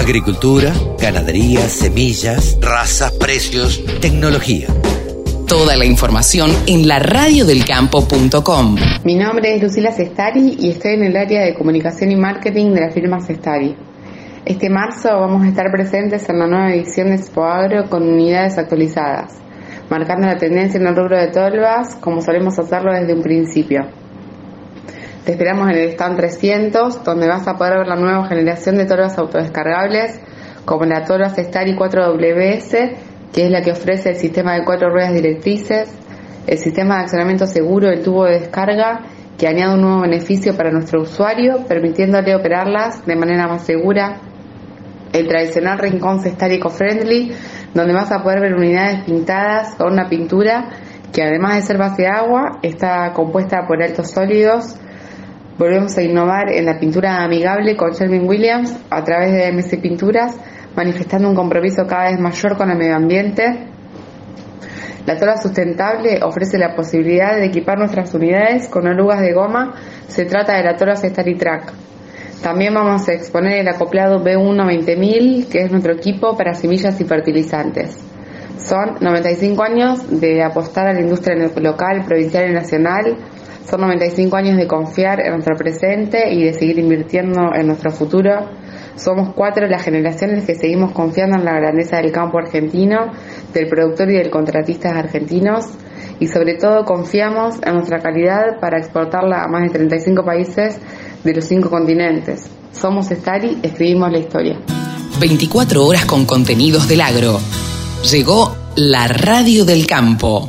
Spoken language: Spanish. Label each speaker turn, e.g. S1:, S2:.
S1: Agricultura, ganadería, semillas, razas, precios, tecnología.
S2: Toda la información en la radiodelcampo.com.
S3: Mi nombre es Lucila Sestari y estoy en el área de comunicación y marketing de la firma Sestari. Este marzo vamos a estar presentes en la nueva edición de Expo Agro con unidades actualizadas, marcando la tendencia en el rubro de tolvas como solemos hacerlo desde un principio. Esperamos en el stand 300, donde vas a poder ver la nueva generación de tolvas autodescargables, como la tolva Sestari 4WS que es la que ofrece el sistema de cuatro ruedas directrices, el sistema de accionamiento seguro del tubo de descarga, que añade un nuevo beneficio para nuestro usuario, permitiéndole operarlas de manera más segura, el tradicional rincón Cestar Eco-Friendly, donde vas a poder ver unidades pintadas con una pintura que además de ser base de agua, está compuesta por altos sólidos. Volvemos a innovar en la pintura amigable con Sherwin Williams a través de MC Pinturas, manifestando un compromiso cada vez mayor con el medio ambiente. La tola sustentable ofrece la posibilidad de equipar nuestras unidades con orugas de goma. Se trata de la tola Track. También vamos a exponer el acoplado B1 20000, que es nuestro equipo para semillas y fertilizantes. Son 95 años de apostar a la industria local, provincial y nacional. Son 95 años de confiar en nuestro presente y de seguir invirtiendo en nuestro futuro. Somos cuatro las generaciones que seguimos confiando en la grandeza del campo argentino, del productor y del contratista argentinos y sobre todo confiamos en nuestra calidad para exportarla a más de 35 países de los cinco continentes. Somos Stari, escribimos la historia.
S2: 24 horas con contenidos del agro. Llegó la radio del campo.